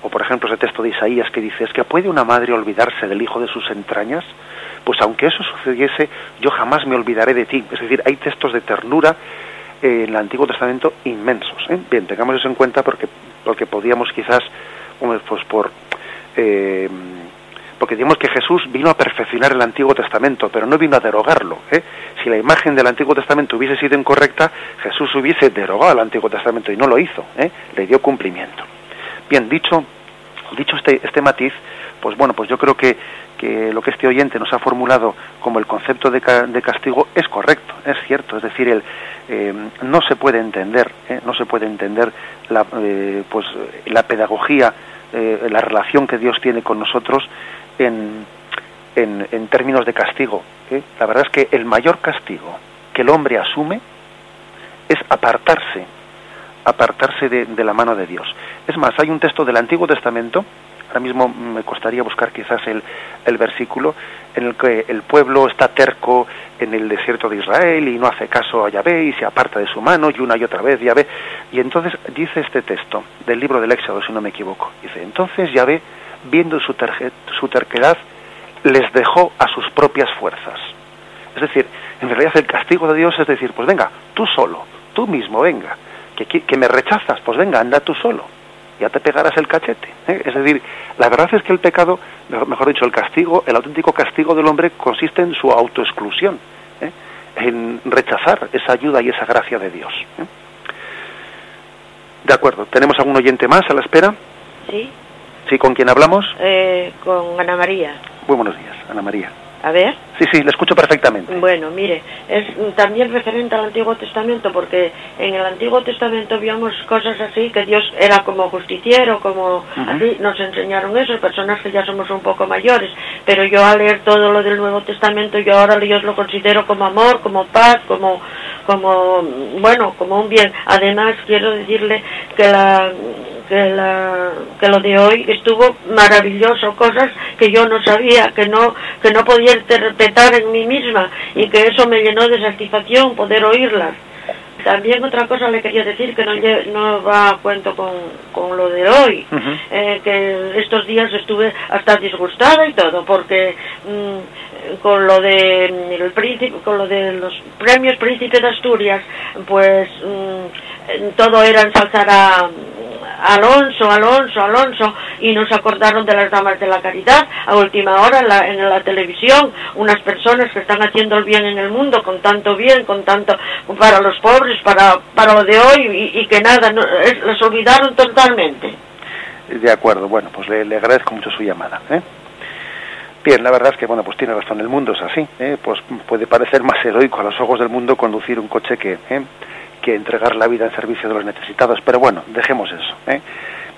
O por ejemplo ese texto de Isaías que dice, ¿es que puede una madre olvidarse del hijo de sus entrañas? pues aunque eso sucediese, yo jamás me olvidaré de ti. Es decir, hay textos de ternura eh, en el Antiguo Testamento inmensos. ¿eh? Bien, tengamos eso en cuenta porque, porque podríamos quizás, pues por... Eh, porque digamos que Jesús vino a perfeccionar el Antiguo Testamento, pero no vino a derogarlo. Si la imagen del Antiguo Testamento hubiese sido incorrecta, Jesús hubiese derogado el Antiguo Testamento y no lo hizo, le dio cumplimiento. Bien, dicho, dicho este, este matiz, pues bueno, pues yo creo que que lo que este oyente nos ha formulado como el concepto de, castigo es correcto, es cierto, es decir, el, eh, no se puede entender, eh, no se puede entender la, eh, pues, la pedagogía, la relación que Dios tiene con nosotros en, en, términos de castigo. La verdad es que el mayor castigo que el hombre asume es apartarse, apartarse de, la mano de Dios. Es más, hay un texto del Antiguo Testamento ahora mismo me costaría buscar quizás el, el versículo en el que el pueblo está terco en el desierto de Israel y no hace caso a Yahvé y se aparta de su mano y una y otra vez Yahvé. Y entonces dice este texto del libro del Éxodo, si no me equivoco. Dice, entonces Yahvé, viendo su, su terquedad, les dejó a sus propias fuerzas. Es decir, en realidad el castigo de Dios es decir, pues venga, tú solo, tú mismo, venga, que, que me rechazas, pues venga, anda tú solo ya te pegarás el cachete. ¿eh? Es decir, la verdad es que el pecado, mejor dicho, el castigo, el auténtico castigo del hombre consiste en su autoexclusión, ¿eh? en rechazar esa ayuda y esa gracia de Dios. ¿eh? De acuerdo, ¿tenemos algún oyente más a la espera? Sí. ¿Sí, con quién hablamos? con Ana María. Muy buenos días, Ana María. A ver. Sí, sí, le escucho perfectamente. Bueno, mire, es también referente al Antiguo Testamento, porque en el Antiguo Testamento vimos cosas así, que Dios era como justiciero, como así, nos enseñaron eso, personas que ya somos un poco mayores, pero yo al leer todo lo del Nuevo Testamento, yo ahora Dios lo considero como amor, como paz, como, como, bueno, como un bien. Además, quiero decirle que la que, la, que lo de hoy estuvo maravilloso, cosas que yo no sabía, que no, que no podía interpretar en mí misma y que eso me llenó de satisfacción poder oírlas. También otra cosa le quería decir que no, no va a cuento con, con lo de hoy, eh, que estos días estuve hasta disgustada y todo, porque mm, con lo de mm, el príncipe, con lo de los premios Príncipe de Asturias, pues mm, todo era ensalzar a Alonso, Alonso, Alonso, y nos acordaron de las damas de la caridad a última hora en la, en la televisión, unas personas que están haciendo el bien en el mundo con tanto bien, con tanto para los pobres, para, para lo de hoy, y, que nada, no, olvidaron totalmente. De acuerdo, bueno, pues le, agradezco mucho su llamada. ¿eh? Bien, la verdad es que, bueno, pues tiene razón, el mundo es así, ¿eh? pues puede parecer más heroico a los ojos del mundo conducir un coche que, ¿eh? Que entregar la vida en servicio de los necesitados. Pero bueno, dejemos eso. ¿eh?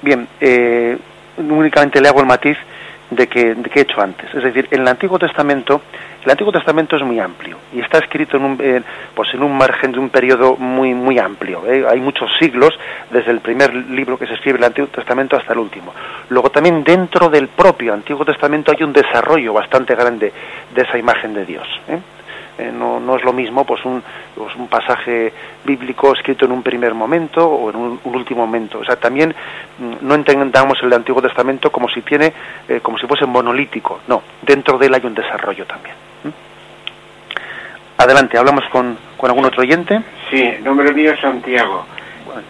Bien, eh, únicamente le hago el matiz de que, he hecho antes. Es decir, en el Antiguo Testamento, el Antiguo Testamento es muy amplio y está escrito en un, pues en un margen de un periodo muy, muy amplio. ¿eh? Hay muchos siglos desde el primer libro que se escribe el Antiguo Testamento hasta el último. Luego también dentro del propio Antiguo Testamento hay un desarrollo bastante grande de esa imagen de Dios. ¿eh? Eh, no, no, es lo mismo pues un, pues un, pasaje bíblico escrito en un primer momento o en un, último momento. O sea, también mm, no entendamos el Antiguo Testamento como si tiene, eh, como si fuese monolítico. No, dentro de él hay un desarrollo también. Adelante, hablamos con, ¿Con algún otro oyente? Sí, nombre mío es Santiago.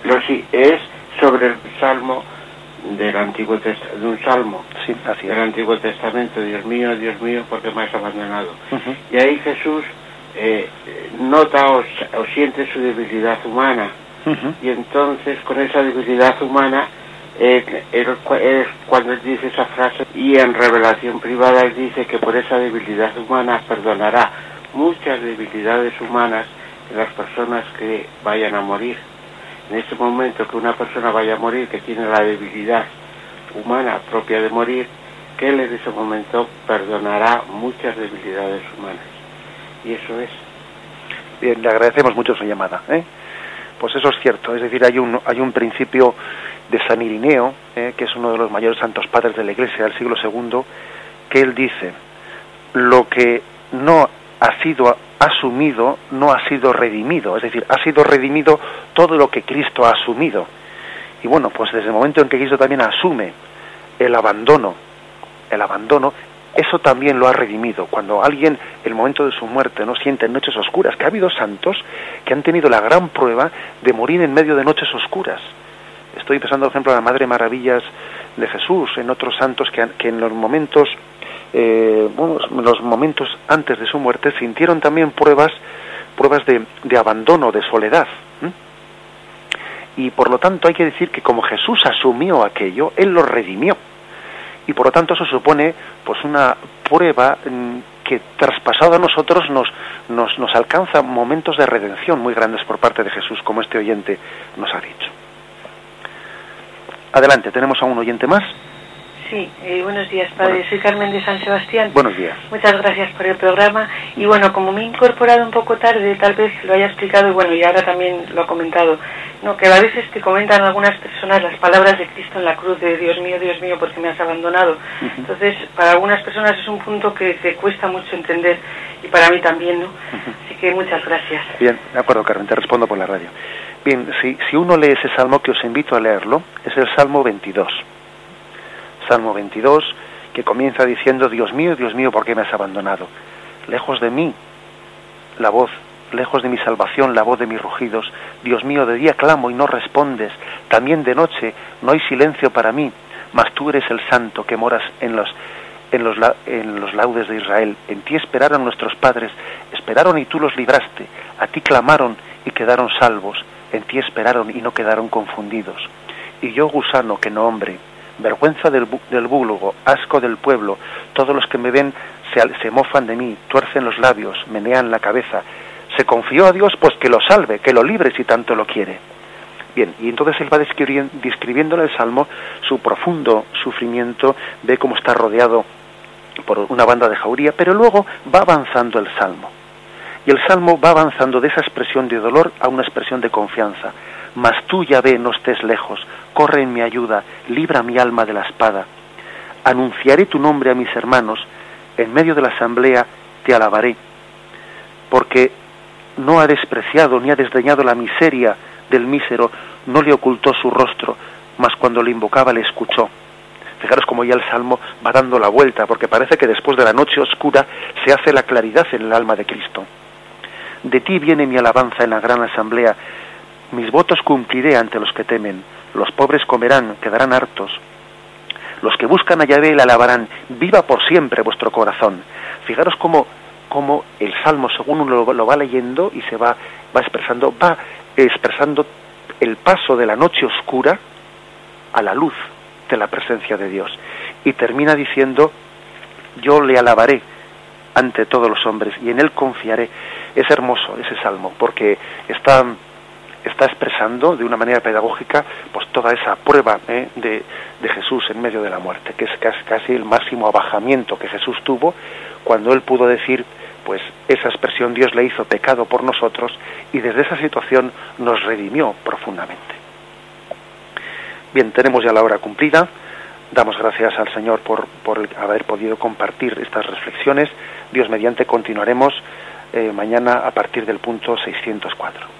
Lo sí, es sobre el salmo del Antiguo de un salmo sí, así del Antiguo Testamento, Dios mío, Dios mío, porque me has abandonado. Y ahí Jesús eh, nota o, siente su debilidad humana. Y entonces con esa debilidad humana eh, es cuando él dice esa frase y en revelación privada él dice que por esa debilidad humana perdonará muchas debilidades humanas de las personas que vayan a morir. En ese momento que una persona vaya a morir, que tiene la debilidad humana propia de morir, que él en ese momento perdonará muchas debilidades humanas. Y eso es. Bien, le agradecemos mucho su llamada. ¿eh? Pues eso es cierto, es decir, hay un, hay un principio de San Irineo, ¿eh? que es uno de los mayores santos padres de la Iglesia del siglo II, que él dice, lo que no ha sido asumido no ha sido redimido, es decir, ha sido redimido todo lo que Cristo ha asumido. Y bueno, pues desde el momento en que Cristo también asume el abandono, el abandono, eso también lo ha redimido. Cuando alguien, el momento de su muerte, no siente noches oscuras, que ha habido santos que han tenido la gran prueba de morir en medio de noches oscuras. Estoy pensando, por ejemplo, en la Madre Maravillas de Jesús, en otros santos que, que en los momentos eh, bueno, los momentos antes de su muerte sintieron también pruebas, pruebas de, de abandono, de soledad. Y por lo tanto hay que decir que como Jesús asumió aquello, Él lo redimió. Y por lo tanto eso supone pues una prueba mm, que traspasado a nosotros nos, nos, nos alcanza momentos de redención muy grandes por parte de Jesús, como este oyente nos ha dicho. Adelante, tenemos a un oyente más. Sí, eh, buenos días, padre. Soy Carmen de San Sebastián. Buenos días. Muchas gracias por el programa. Y bueno, como me he incorporado un poco tarde, tal vez lo haya explicado y bueno, y ahora también lo ha comentado, no, que a veces te comentan algunas personas las palabras de Cristo en la cruz de Dios mío, Dios mío, porque me has abandonado. Entonces, para algunas personas es un punto que te cuesta mucho entender y para mí también, ¿no? Así que muchas gracias. Bien, de acuerdo, Carmen, te respondo por la radio. Bien, si, si uno lee ese salmo que os invito a leerlo, es el Salmo 22 Salmo 22, que comienza diciendo, Dios mío, Dios mío, ¿por qué me has abandonado? Lejos de mí, la voz, lejos de mi salvación, la voz de mis rugidos. Dios mío, de día clamo y no respondes, también de noche no hay silencio para mí, mas tú eres el santo que moras en los, en los, en los laudes de Israel. En ti esperaron nuestros padres, esperaron y tú los libraste, a ti clamaron y quedaron salvos, en ti esperaron y no quedaron confundidos. Y yo, gusano, que no hombre, vergüenza del, del búlugo, asco del pueblo, todos los que me ven se, se mofan de mí, tuercen los labios, menean la cabeza. Se confió a Dios, pues que lo salve, que lo libre si tanto lo quiere. Bien, y entonces él va describiendo en el Salmo su profundo sufrimiento, ve cómo está rodeado por una banda de jauría, pero luego va avanzando el Salmo. Y el Salmo va avanzando de esa expresión de dolor a una expresión de confianza. Mas tú, ya ve, no estés lejos, corre en mi ayuda, libra mi alma de la espada. Anunciaré tu nombre a mis hermanos, en medio de la asamblea te alabaré, porque no ha despreciado ni ha desdeñado la miseria del mísero, no le ocultó su rostro, mas cuando le invocaba le escuchó. Fijaros cómo ya el salmo va dando la vuelta, porque parece que después de la noche oscura se hace la claridad en el alma de Cristo. De ti viene mi alabanza en la gran asamblea, mis votos cumpliré ante los que temen los pobres comerán, quedarán hartos. Los que buscan a Yahvé la alabarán, viva por siempre vuestro corazón. Fijaros cómo, cómo el Salmo, según uno lo, va leyendo y se va, va expresando, va expresando el paso de la noche oscura a la luz de la presencia de Dios. Y termina diciendo, yo le alabaré ante todos los hombres y en él confiaré. Es hermoso ese salmo porque está está expresando de una manera pedagógica pues toda esa prueba ¿eh? de, de, Jesús en medio de la muerte, que es casi, el máximo abajamiento que Jesús tuvo cuando él pudo decir pues esa expresión Dios le hizo pecado por nosotros y desde esa situación nos redimió profundamente. Bien, tenemos ya la hora cumplida. Damos gracias al Señor por, por haber podido compartir estas reflexiones. Dios mediante continuaremos eh, mañana a partir del punto 604.